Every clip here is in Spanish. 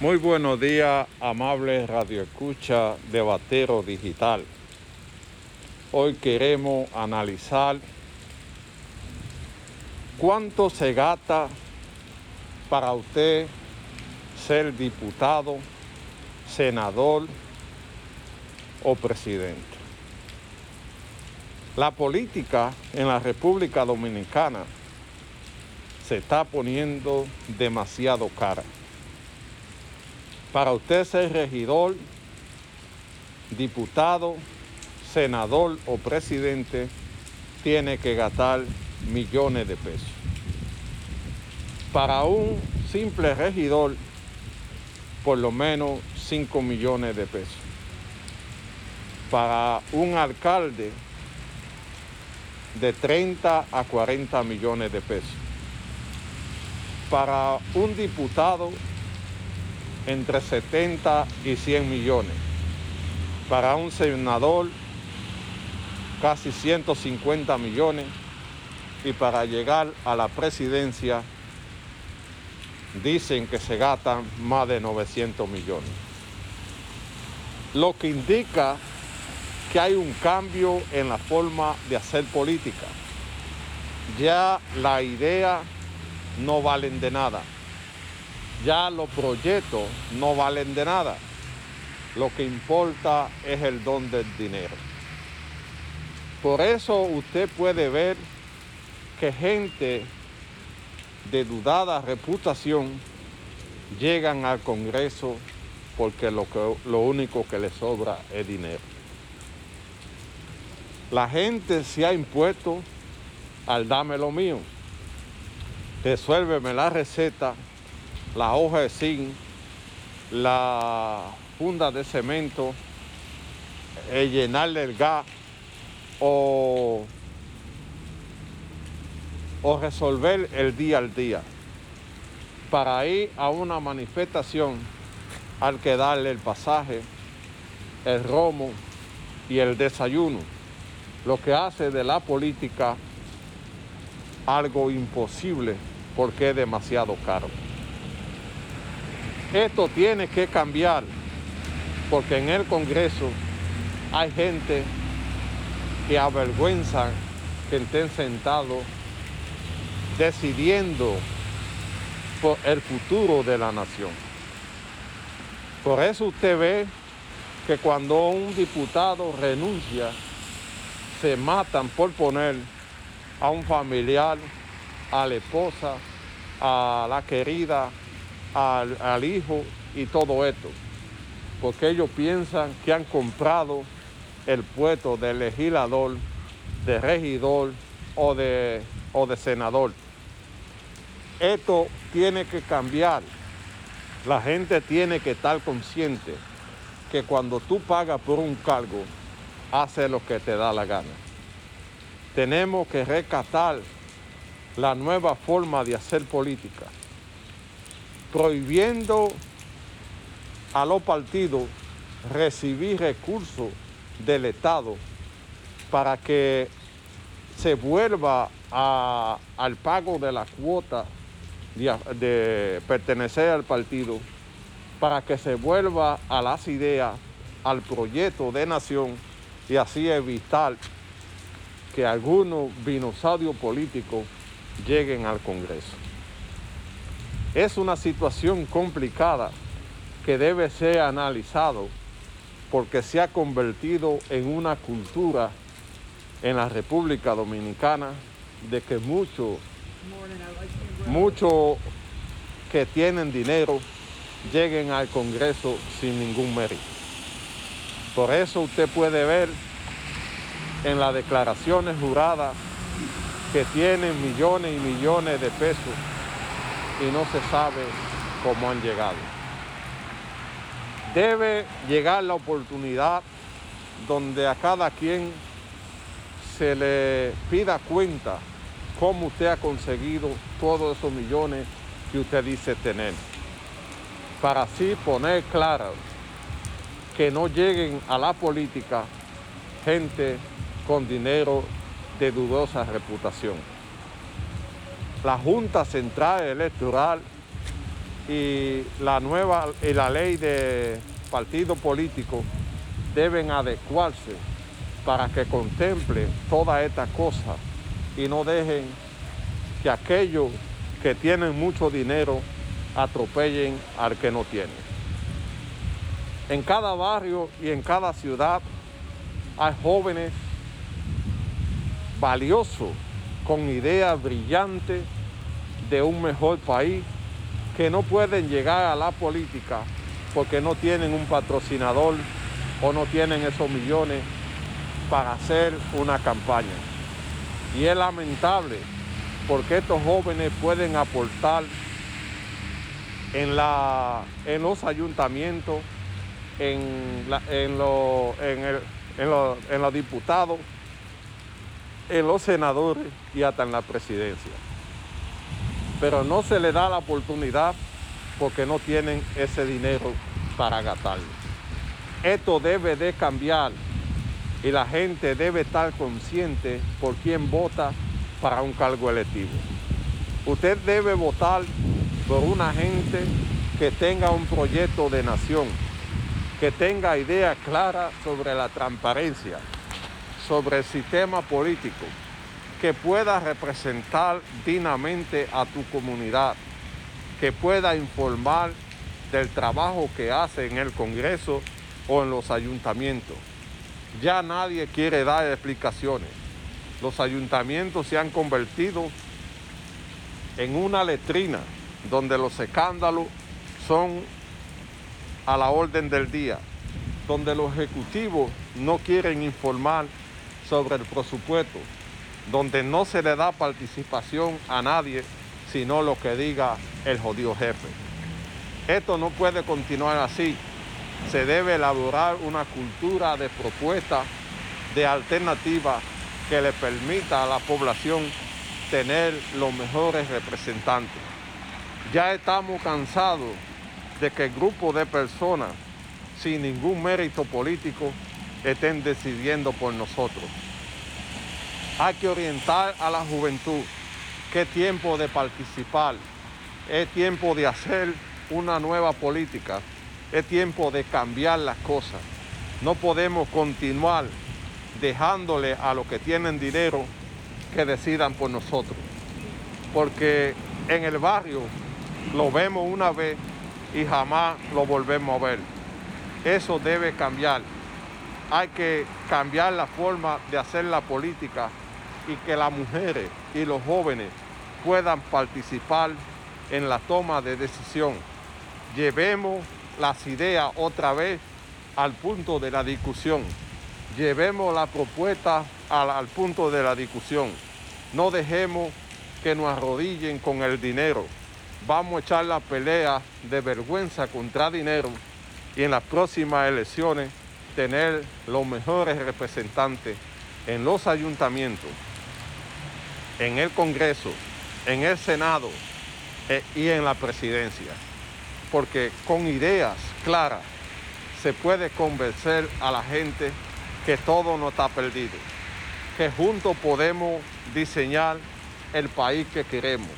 Muy buenos días, amable Radio Escucha de Batero Digital. Hoy queremos analizar cuánto se gasta para usted ser diputado, senador o presidente. La política en la República Dominicana se está poniendo demasiado cara. Para usted ser regidor, diputado, senador o presidente, tiene que gastar millones de pesos. Para un simple regidor, por lo menos 5 millones de pesos. Para un alcalde, de 30 a 40 millones de pesos. Para un diputado, entre 70 y 100 millones. Para un senador, casi 150 millones. Y para llegar a la presidencia, dicen que se gastan más de 900 millones. Lo que indica que hay un cambio en la forma de hacer política. Ya la idea no valen de nada. Ya los proyectos no valen de nada. Lo que importa es el don del dinero. Por eso usted puede ver que gente de dudada reputación llegan al Congreso porque lo, que, lo único que les sobra es dinero. La gente se ha impuesto al dame lo mío. Resuélveme la receta, la hoja de zinc, la funda de cemento, llenarle el gas o, o resolver el día al día. Para ir a una manifestación hay que darle el pasaje, el romo y el desayuno lo que hace de la política algo imposible porque es demasiado caro. Esto tiene que cambiar porque en el Congreso hay gente que avergüenza que estén sentados decidiendo por el futuro de la nación. Por eso usted ve que cuando un diputado renuncia, se matan por poner a un familiar, a la esposa, a la querida, al, hijo y todo esto. Porque ellos piensan que han comprado el puesto de legislador, de regidor o de, o de senador. Esto tiene que cambiar. La gente tiene que estar consciente que cuando tú pagas por un cargo, hace lo que te da la gana. Tenemos que rescatar la nueva forma de hacer política, prohibiendo a los partidos recibir recursos del Estado para que se vuelva al pago de la cuota de, de pertenecer al partido, para que se vuelva a las ideas, al proyecto de nación y así evitar que algunos dinosaurios políticos lleguen al Congreso. Es una situación complicada que debe ser analizado porque se ha convertido en una cultura en la República Dominicana de que muchos muchos que tienen dinero lleguen al Congreso sin ningún mérito. Por eso usted puede ver en las declaraciones juradas que tienen millones y millones de pesos y no se sabe cómo han llegado. Debe llegar la oportunidad donde a cada quien se le pida cuenta cómo usted ha conseguido todos esos millones que usted dice tener, para así poner claro que no lleguen a la política gente con dinero de dudosa reputación. La Junta Central Electoral y la nueva y la ley de partido político deben adecuarse para que contemple todas estas cosas y no dejen que aquellos que tienen mucho dinero atropellen al que no tiene. En cada barrio y en cada ciudad hay jóvenes valiosos con ideas brillantes de un mejor país que no pueden llegar a la política porque no tienen un patrocinador o no tienen esos millones para hacer una campaña. Y es lamentable porque estos jóvenes pueden aportar en, la, en los ayuntamientos, en, en, en los diputados, en los senadores y hasta en la presidencia. Pero no se le da la oportunidad porque no tienen ese dinero para gastarlo. Esto debe de cambiar y la gente debe estar consciente por quién vota para un cargo electivo. Usted debe votar por una gente que tenga un proyecto de nación, que tenga ideas claras sobre la transparencia, sobre el sistema político, que pueda representar dignamente a tu comunidad, que pueda informar del trabajo que hace en el Congreso o en los ayuntamientos ya nadie quiere dar explicaciones. Los ayuntamientos se han convertido en una letrina donde los escándalos son a la orden del día, donde los ejecutivos no quieren informar sobre el presupuesto, donde no se le da participación a nadie sino lo que diga el jodido jefe. Esto no puede continuar así se debe elaborar una cultura de propuesta de alternativa que le permita a la población tener los mejores representantes. Ya estamos cansados de que grupos de personas sin ningún mérito político estén decidiendo por nosotros. Hay que orientar a la juventud que es tiempo de participar, es tiempo de hacer una nueva política es tiempo de cambiar las cosas. No podemos continuar dejándole a los que tienen dinero que decidan por nosotros. Porque en el barrio lo vemos una vez y jamás lo volvemos a ver. Eso debe cambiar. Hay que cambiar la forma de hacer la política y que las mujeres y los jóvenes puedan participar en la toma de decisión. Llevemos las ideas otra vez al punto de la discusión. Llevemos la propuesta al, punto de la discusión. No dejemos que nos arrodillen con el dinero. Vamos a echar la pelea de vergüenza contra dinero y en las próximas elecciones tener los mejores representantes en los ayuntamientos, en el Congreso, en el Senado eh, y en la presidencia. Porque con ideas claras se puede convencer a la gente que todo no está perdido, que juntos podemos diseñar el país que queremos,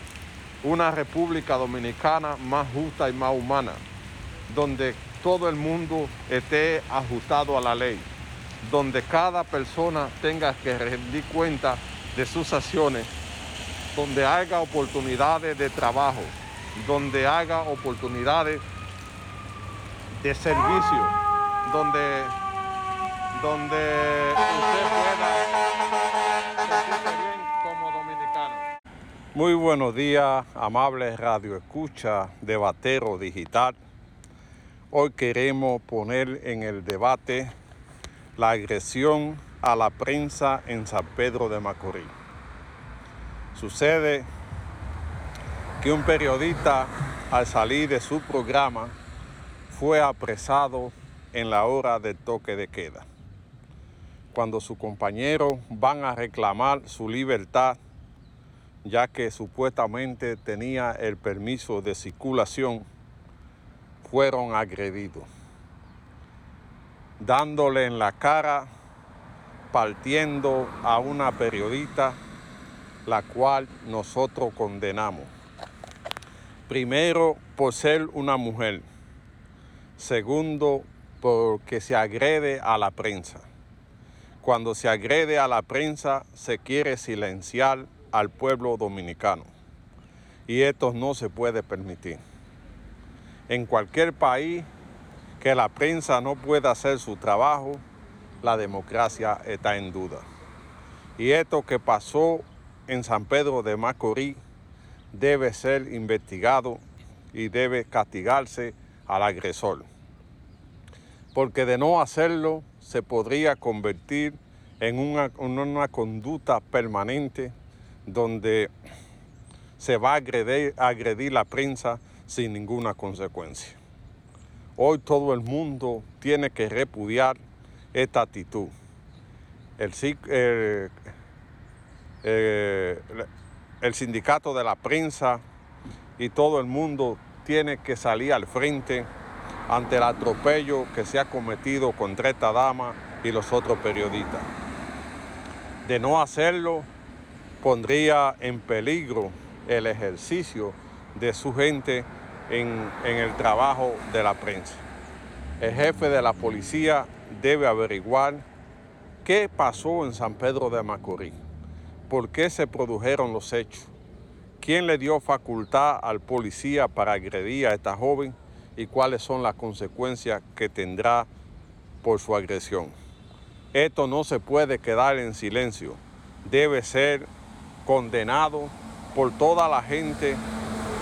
una República Dominicana más justa y más humana, donde todo el mundo esté ajustado a la ley, donde cada persona tenga que rendir cuenta de sus acciones, donde haya oportunidades de trabajo, donde haga oportunidades de servicio, donde, donde usted pueda sentirse bien como dominicano. Muy buenos días, amables radio escucha, debatero digital. Hoy queremos poner en el debate la agresión a la prensa en San Pedro de Macorís. Sucede que un periodista al salir de su programa fue apresado en la hora del toque de queda. Cuando sus compañeros van a reclamar su libertad, ya que supuestamente tenía el permiso de circulación, fueron agredidos, dándole en la cara, partiendo a una periodista, la cual nosotros condenamos. Primero por ser una mujer. Segundo, porque se agrede a la prensa. Cuando se agrede a la prensa, se quiere silenciar al pueblo dominicano. Y esto no se puede permitir. En cualquier país que la prensa no pueda hacer su trabajo, la democracia está en duda. Y esto que pasó en San Pedro de Macorís debe ser investigado y debe castigarse al agresor. Porque de no hacerlo se podría convertir en una, conducta permanente donde se va a agredir, a agredir la prensa sin ninguna consecuencia. Hoy todo el mundo tiene que repudiar esta actitud. El, eh, el sindicato de la prensa y todo el mundo tiene que salir al frente ante el atropello que se ha cometido contra esta dama y los otros periodistas. De no hacerlo, pondría en peligro el ejercicio de su gente en, el trabajo de la prensa. El jefe de la policía debe averiguar qué pasó en San Pedro de Macorís, por qué se produjeron los hechos, quién le dio facultad al policía para agredir a esta joven y cuáles son las consecuencias que tendrá por su agresión. Esto no se puede quedar en silencio, debe ser condenado por toda la gente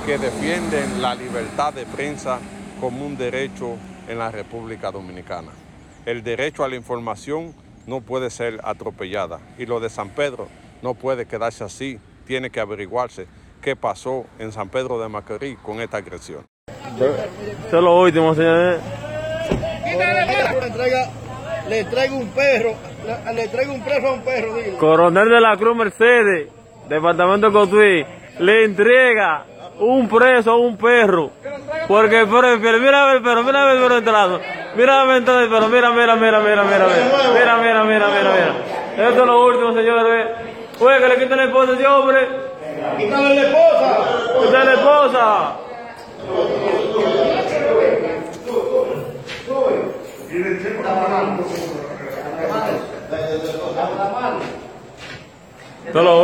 que defiende la libertad de prensa como un derecho en la República Dominicana. El derecho a la información no puede ser atropellada y lo de San Pedro no puede quedarse así, tiene que averiguarse qué pasó en San Pedro de Macorís con esta agresión. Eso es lo último, señores. Le traigo un perro, le traigo un preso a un perro. Coronel de la Cruz Mercedes, Departamento de Cotuí, le entrega un preso a un perro. Porque, pero, mira el perro, mira el perro entrado. Mira el perro, mira, mira, mira, mira, mira, mira, mira, mira, mira, mira, mira. Esto es lo último, señores. Oye, que le quiten la esposa a ese hombre. Quítale la esposa. Quítale la esposa. Todo lo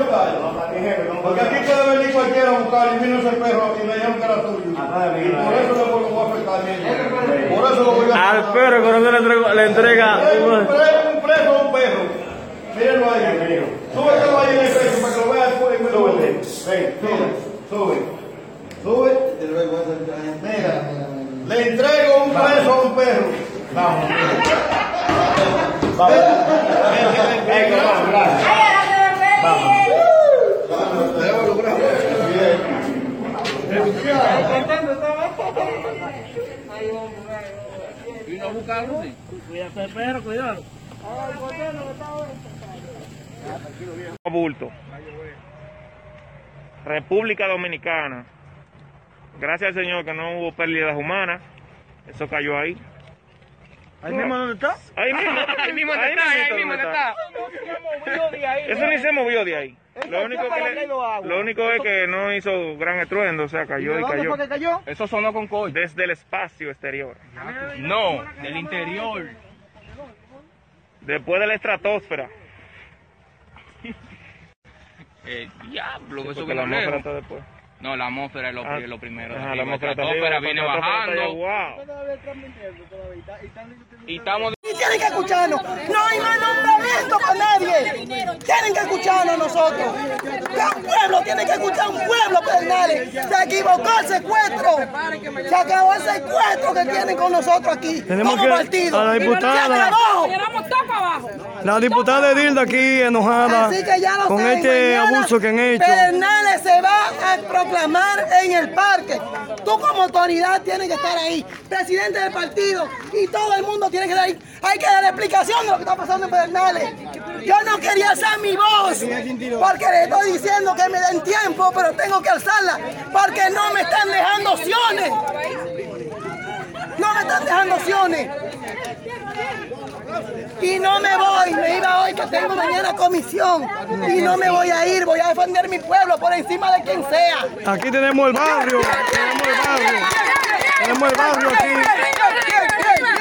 coronel. Porque aquí puede venir cualquiera a buscar y vino ese perro y me dijeron que era tuyo. Y por eso lo voy a afectar. Por eso lo voy a Al perro coronel le entrega, le entrega un preso a un perro. Mírenlo ahí. Súbetelo ahí en el pecho para que lo vea después. Súbete. Ven, sube. Sube. Mira. Le entrego un preso a un perro. Vamos. Vamos. Vamos. Vino a buscarlo, sí. Cuídate, perro, cuidado. Bulto. República Dominicana. Gracias al Señor que no hubo pérdidas humanas. Eso cayó ahí. ¿Ahí mismo dónde está? Ahí mismo, Ahí mismo está, ahí mismo está. Eso ni se movió de ahí. Lo único, que le- lo único es que no hizo gran estruendo, o sea, cayó y ¿Dónde cayó. fue que cayó? Eso sonó con coche. Desde el espacio exterior. No, del interior. Después de la estratosfera. Eh, diablo, eso Porque que la lejos. está después. No, la atmósfera es lo, Ah, lo primero. Ajá, la atmósfera viene la atmósfera allá, bajando. wow. Y estamos Y tienen que escucharnos. No hay más nombramiento para nadie. Tienen que escucharnos nosotros. Un pueblo tiene que escuchar un pueblo, Pedernales. Se equivocó el secuestro. Se acabó el secuestro que tienen con nosotros aquí. Tenemos como que- partido. a la diputada- Se acabó. Tiramos todo para abajo. La diputada Edilda aquí enojada Así que ya lo con saben, este mañana abuso que han hecho. Pedernales se va a proclamar en el parque. Tú como autoridad tienes que estar ahí, presidente del partido y todo el mundo tiene que estar ahí. Hay que dar explicación de lo que está pasando en Pedernales. Yo no quería alzar mi voz porque le estoy diciendo que me den tiempo, pero tengo que alzarla porque no me están dejando opciones. No me están dejando opciones. Y no me voy, me iba hoy que tengo mañana comisión. Y no me voy a ir, voy a defender mi pueblo por encima de quien sea. Aquí tenemos el barrio, tenemos el barrio, tenemos el barrio aquí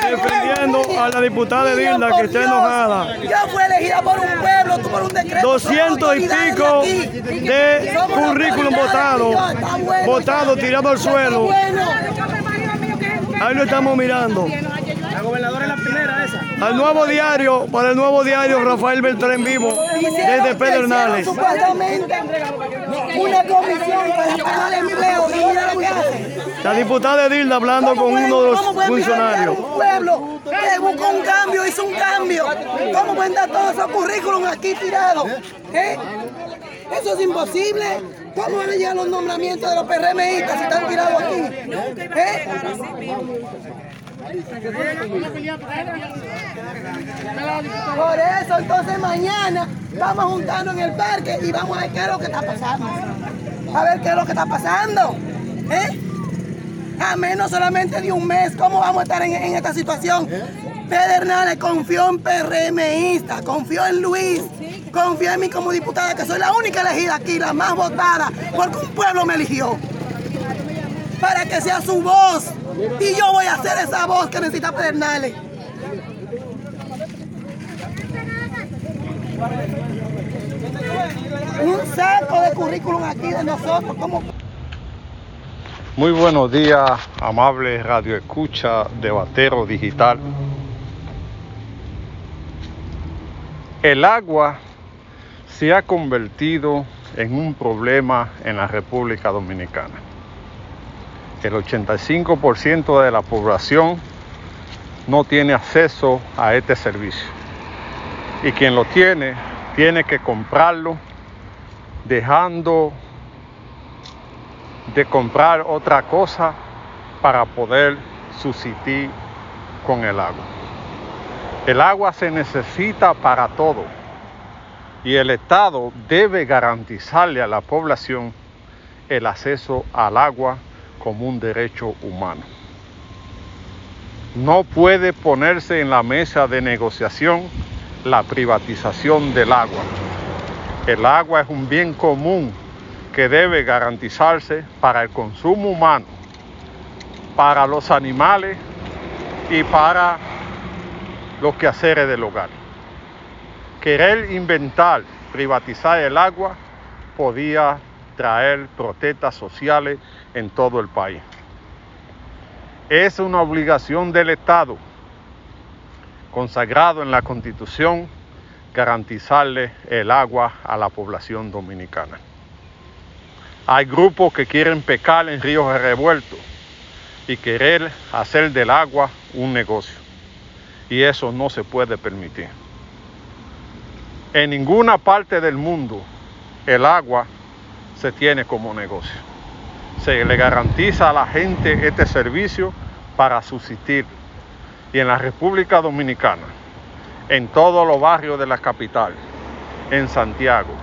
defendiendo a la diputada Dilda que está enojada. Yo fui elegida por un pueblo, tú por un decreto. 200 y pico de currículum votados, votados, tirados al suelo. Ahí lo estamos mirando. La gobernadora es la primera esa. Al nuevo diario, para el nuevo diario, Rafael Beltrán Vivo, desde Pedernales. Supuestamente una comisión para pagar empleo y mira lo que hace. La diputada Dilda hablando con uno de los ¿Cómo pueden funcionarios. Un pueblo que buscó un cambio, hizo un cambio. ¿Cómo pueden dar todos esos currículums aquí tirados? ¿Eh? Eso es imposible. ¿Cómo van a llegar los nombramientos de los PRMistas si están tirados aquí? ¿Eh? Por eso, entonces mañana vamos a juntarnos en el parque y vamos a ver qué es lo que está pasando. A ver qué es lo que está pasando. ¿Eh? A menos solamente de un mes, ¿cómo vamos a estar en, esta situación? Pedernales confió en PRMista, confió en Luis, confió en mí como diputada, que soy la única elegida aquí, la más votada, porque un pueblo me eligió. Para que sea su voz. Y yo voy a ser esa voz que necesita Pedernales. Un saco de currículum aquí de nosotros, como Muy buenos días, amable Radio Escucha, debatero digital. El agua se ha convertido en un problema en la República Dominicana. El 85% de la población no tiene acceso a este servicio. Y quien lo tiene, tiene que comprarlo dejando de comprar otra cosa para poder subsistir con el agua. El agua se necesita para todo y el Estado debe garantizarle a la población el acceso al agua como un derecho humano. No puede ponerse en la mesa de negociación la privatización del agua. El agua es un bien común que debe garantizarse para el consumo humano, para los animales y para los quehaceres del hogar. Querer inventar, privatizar el agua podía traer protestas sociales en todo el país. Es una obligación del Estado, consagrado en la Constitución, garantizarle el agua a la población dominicana. Hay grupos que quieren pecar en ríos revueltos y querer hacer del agua un negocio. Y eso no se puede permitir. En ninguna parte del mundo el agua se tiene como negocio. Se le garantiza a la gente este servicio para subsistir. Y en la República Dominicana, en todos los barrios de la capital, en Santiago,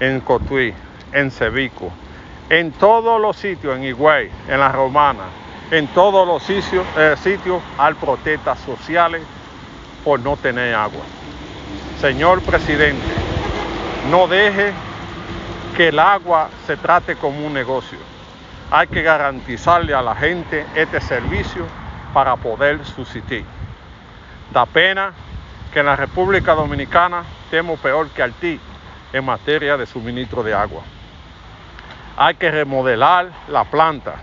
en Cotuí, en Cevico, en todos los sitios, en Higüey, en La Romana, en todos los sitios, eh, sitios hay protestas sociales por no tener agua. Señor presidente, no deje que el agua se trate como un negocio. Hay que garantizarle a la gente este servicio para poder subsistir. Da pena que en la República Dominicana estemos peor que Haití en materia de suministro de agua. Hay que remodelar la planta,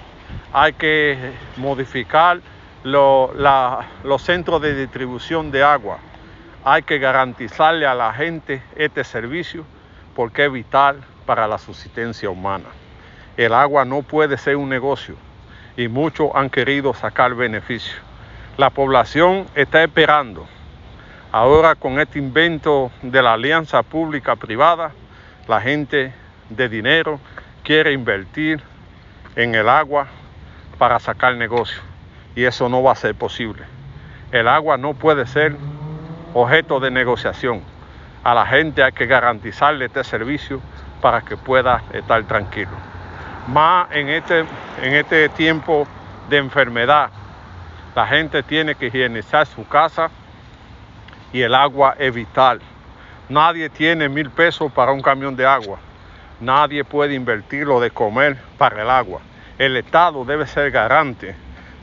hay que modificar los centros de distribución de agua, hay que garantizarle a la gente este servicio porque es vital para la subsistencia humana. El agua no puede ser un negocio y muchos han querido sacar beneficio. La población está esperando. Ahora con este invento de la alianza pública-privada, la gente de dinero quiere invertir en el agua para sacar negocio y eso no va a ser posible. El agua no puede ser objeto de negociación. A la gente hay que garantizarle este servicio para que pueda estar tranquilo. Más en este, en este tiempo de enfermedad, la gente tiene que higienizar su casa, y el agua es vital. Nadie tiene mil pesos para un camión de agua. Nadie puede invertir lo de comer para el agua. El Estado debe ser garante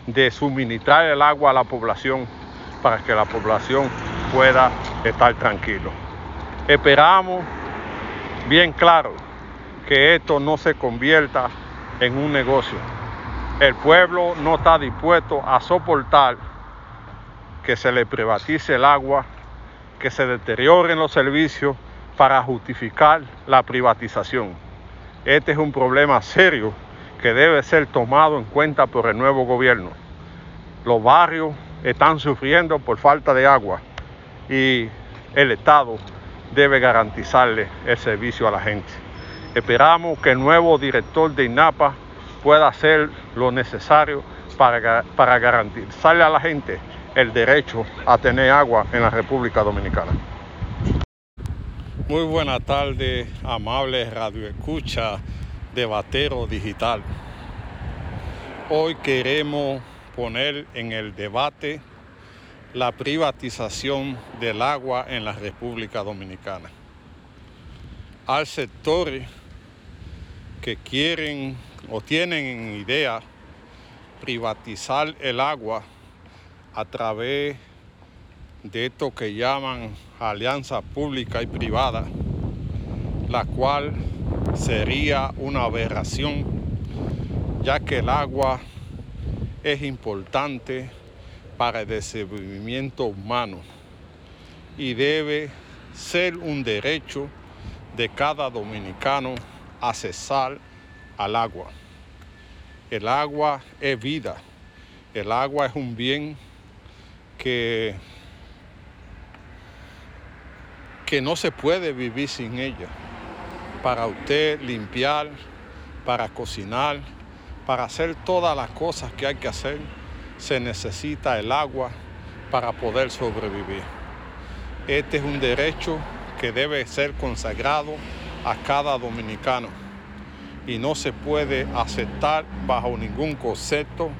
de suministrar el agua a la población para que la población pueda estar tranquilo. Esperamos bien claro que esto no se convierta en un negocio. El pueblo no está dispuesto a soportar que se le privatice el agua, que se deterioren los servicios para justificar la privatización. Este es un problema serio que debe ser tomado en cuenta por el nuevo gobierno. Los barrios están sufriendo por falta de agua y el Estado debe garantizarle el servicio a la gente. Esperamos que el nuevo director de INAPA pueda hacer lo necesario para, garantizarle a la gente el derecho a tener agua en la República Dominicana. Muy buena tarde, amables radioescucha de Batero Digital. Hoy queremos poner en el debate la privatización del agua en la República Dominicana. Hay sectores que quieren o tienen en idea privatizar el agua a través de esto que llaman alianza pública y privada, la cual sería una aberración, ya que el agua es importante para el desenvolvimiento humano y debe ser un derecho de cada dominicano accesar al agua. El agua es vida, el agua es un bien que, que no se puede vivir sin ella. Para usted limpiar, para cocinar, para hacer todas las cosas que hay que hacer, se necesita el agua para poder sobrevivir. Este es un derecho que debe ser consagrado a cada dominicano y no se puede aceptar bajo ningún concepto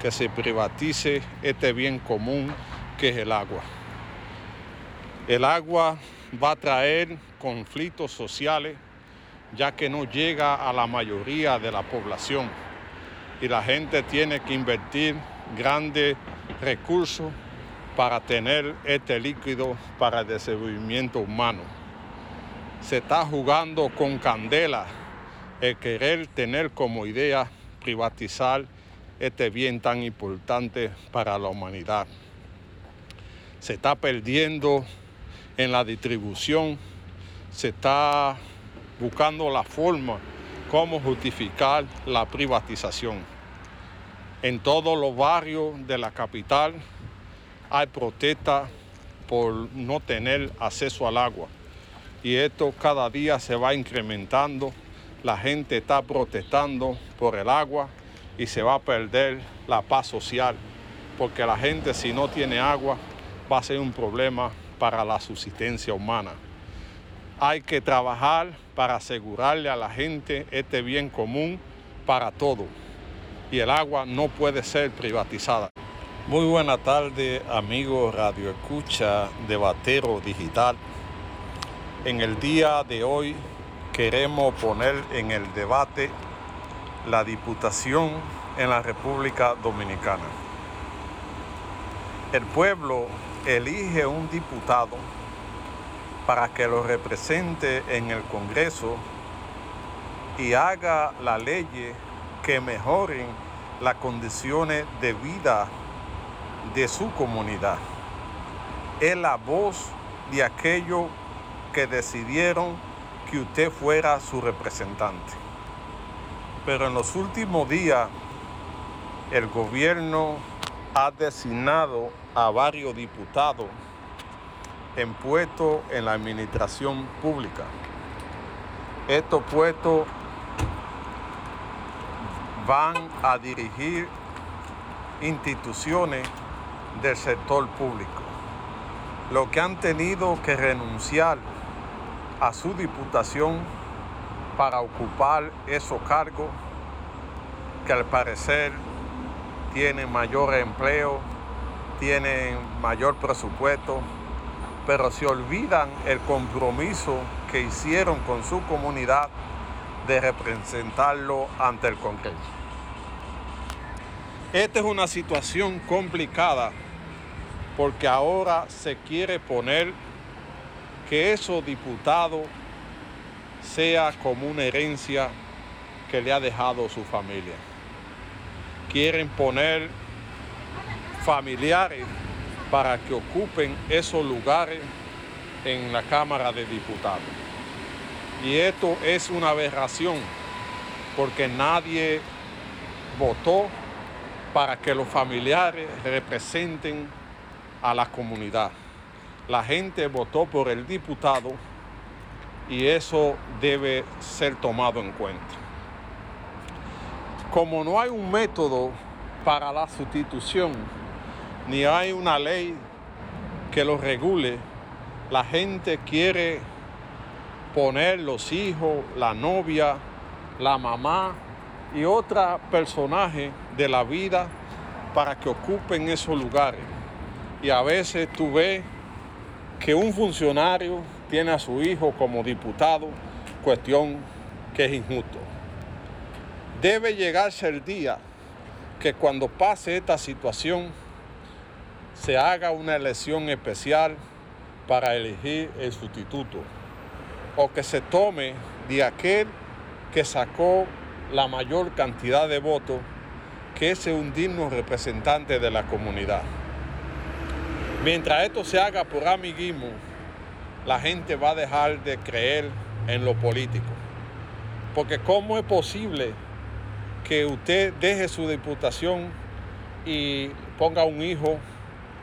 que se privatice este bien común que es el agua. El agua va a traer conflictos sociales ya que no llega a la mayoría de la población y la gente tiene que invertir grandes recursos para tener este líquido para el desenvolvimiento humano. Se está jugando con candela el querer tener como idea privatizar este bien tan importante para la humanidad. Se está perdiendo en la distribución, se está buscando la forma cómo justificar la privatización. En todos los barrios de la capital hay protestas por no tener acceso al agua y esto cada día se va incrementando. La gente está protestando por el agua y se va a perder la paz social, porque la gente si no tiene agua va a ser un problema para la subsistencia humana. Hay que trabajar para asegurarle a la gente este bien común para todo y el agua no puede ser privatizada. Muy buena tarde amigos Radio Escucha de Digital. En el día de hoy queremos poner en el debate la Diputación en la República Dominicana. El pueblo elige un diputado para que lo represente en el Congreso y haga la ley que mejoren las condiciones de vida de su comunidad. Es la voz de aquellos que decidieron que usted fuera su representante. Pero en los últimos días el gobierno ha designado a varios diputados en puestos en la administración pública. Estos puestos van a dirigir instituciones del sector público, lo que han tenido que renunciar a su diputación para ocupar esos cargos que al parecer tienen mayor empleo, tienen mayor presupuesto pero se olvidan el compromiso que hicieron con su comunidad de representarlo ante el Congreso. Esta es una situación complicada porque ahora se quiere poner que esos diputados sea como una herencia que le ha dejado su familia. Quieren poner familiares para que ocupen esos lugares en la Cámara de Diputados. Y esto es una aberración porque nadie votó para que los familiares representen a la comunidad. La gente votó por el diputado y eso debe ser tomado en cuenta. Como no hay un método para la sustitución, ni hay una ley que lo regule, la gente quiere poner los hijos, la novia, la mamá y otros personajes de la vida para que ocupen esos lugares. Y a veces tú ves que un funcionario tiene a su hijo como diputado, cuestión que es injusto. Debe llegarse el día que cuando pase esta situación se haga una elección especial para elegir el sustituto o que se tome de aquel que sacó la mayor cantidad de votos, que es un digno representante de la comunidad. Mientras esto se haga por amiguismo, la gente va a dejar de creer en lo político. Porque ¿cómo es posible que usted deje su diputación y ponga un hijo,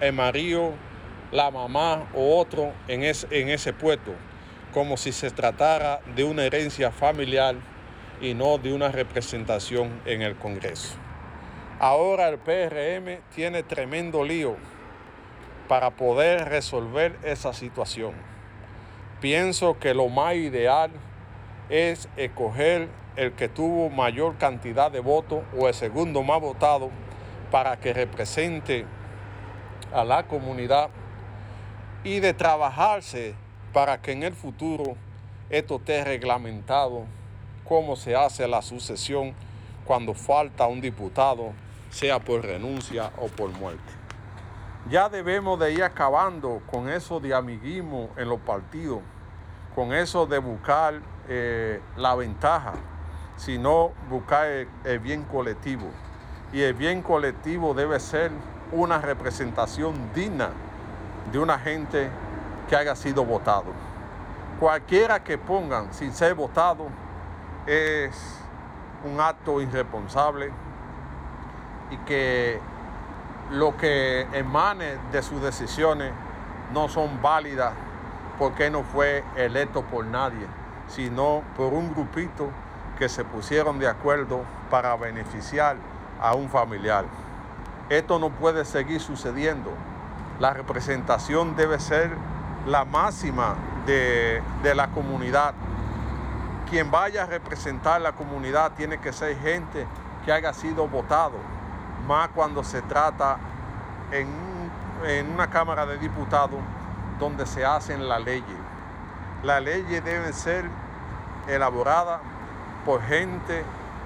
el marido, la mamá o otro en, en ese puesto? Como si se tratara de una herencia familiar y no de una representación en el Congreso. Ahora el PRM tiene tremendo lío para poder resolver esa situación. Pienso que lo más ideal es escoger el que tuvo mayor cantidad de votos o el segundo más votado para que represente a la comunidad y de trabajarse para que en el futuro esto esté reglamentado, cómo se hace la sucesión cuando falta un diputado, sea por renuncia o por muerte. Ya debemos de ir acabando con eso de amiguismo en los partidos, con eso de buscar eh, la ventaja, sino buscar el, bien colectivo. Y el bien colectivo debe ser una representación digna de una gente que haya sido votado. Cualquiera que pongan sin ser votado es un acto irresponsable y que lo que emane de sus decisiones no son válidas porque no fue electo por nadie, sino por un grupito que se pusieron de acuerdo para beneficiar a un familiar. Esto no puede seguir sucediendo. La representación debe ser la máxima de, de la comunidad. Quien vaya a representar la comunidad tiene que ser gente que haya sido votado más cuando se trata en, una Cámara de Diputados donde se hacen las leyes. Las leyes deben ser elaboradas por gente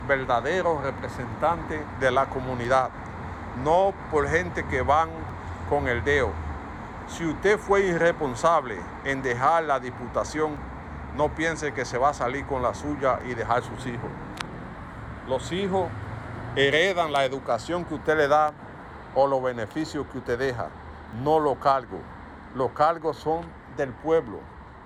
verdaderos representantes de la comunidad, no por gente que van con el dedo. Si usted fue irresponsable en dejar la diputación, no piense que se va a salir con la suya y dejar sus hijos. Los hijos heredan la educación que usted le da o los beneficios que usted deja, no los cargos. Los cargos son del pueblo.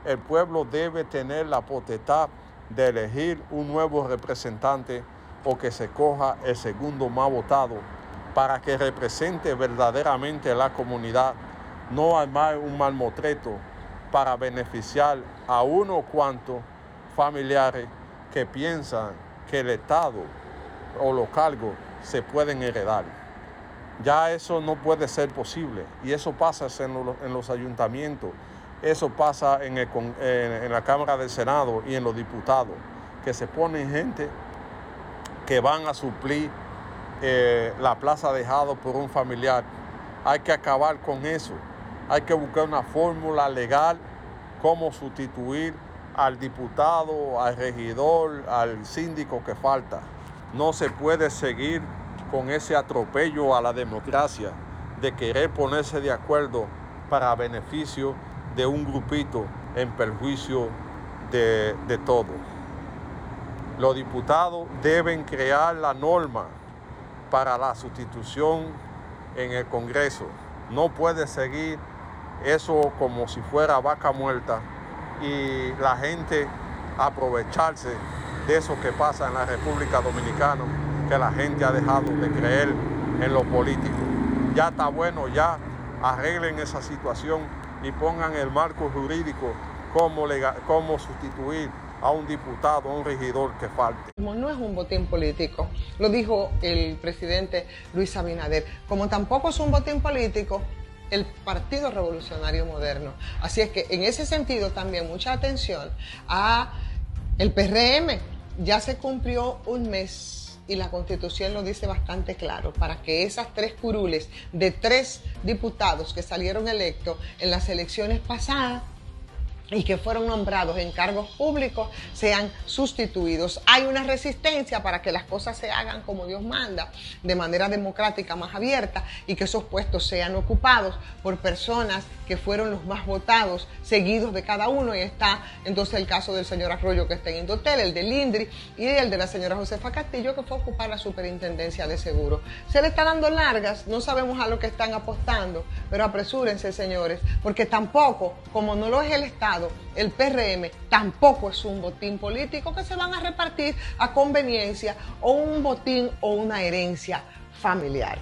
El pueblo debe tener la potestad de elegir un nuevo representante o que se coja el segundo más votado para que represente verdaderamente la comunidad, no armar un malmotreto para beneficiar a unos cuantos familiares que piensan que el Estado o los cargos se pueden heredar. Ya eso no puede ser posible y eso pasa en los, ayuntamientos, eso pasa en, la Cámara del Senado y en los diputados, que se ponen gente que van a suplir eh, la plaza dejada por un familiar. Hay que acabar con eso. Hay que buscar una fórmula legal cómo sustituir al diputado, al regidor, al síndico que falta. No se puede seguir con ese atropello a la democracia de querer ponerse de acuerdo para beneficio de un grupito en perjuicio de, de todo. Los diputados deben crear la norma para la sustitución en el Congreso. No puede seguir eso como si fuera vaca muerta y la gente aprovecharse de eso que pasa en la República Dominicana, que la gente ha dejado de creer en lo político. Ya está bueno, ya arreglen esa situación y pongan el marco jurídico cómo sustituir a un diputado, a un regidor que falte. Como no es un botín político, lo dijo el presidente Luis Abinader, como tampoco es un botín político el Partido Revolucionario Moderno. Así es que en ese sentido también mucha atención a el PRM. Ya se cumplió un mes y la constitución lo dice bastante claro, para que esas tres curules de tres diputados que salieron electos en las elecciones pasadas y que fueron nombrados en cargos públicos sean sustituidos. Hay una resistencia para que las cosas se hagan como Dios manda, de manera democrática, más abierta, y que esos puestos sean ocupados por personas que fueron los más votados, seguidos de cada uno, y está entonces el caso del señor Arroyo que está en Indotel, el de Lindri y el de la señora Josefa Castillo que fue a ocupar la superintendencia de seguro. Se le está dando largas, no sabemos a lo que están apostando, pero apresúrense señores, porque tampoco, como no lo es el El PRM tampoco es un botín político que se van a repartir a conveniencia o un botín o una herencia familiar.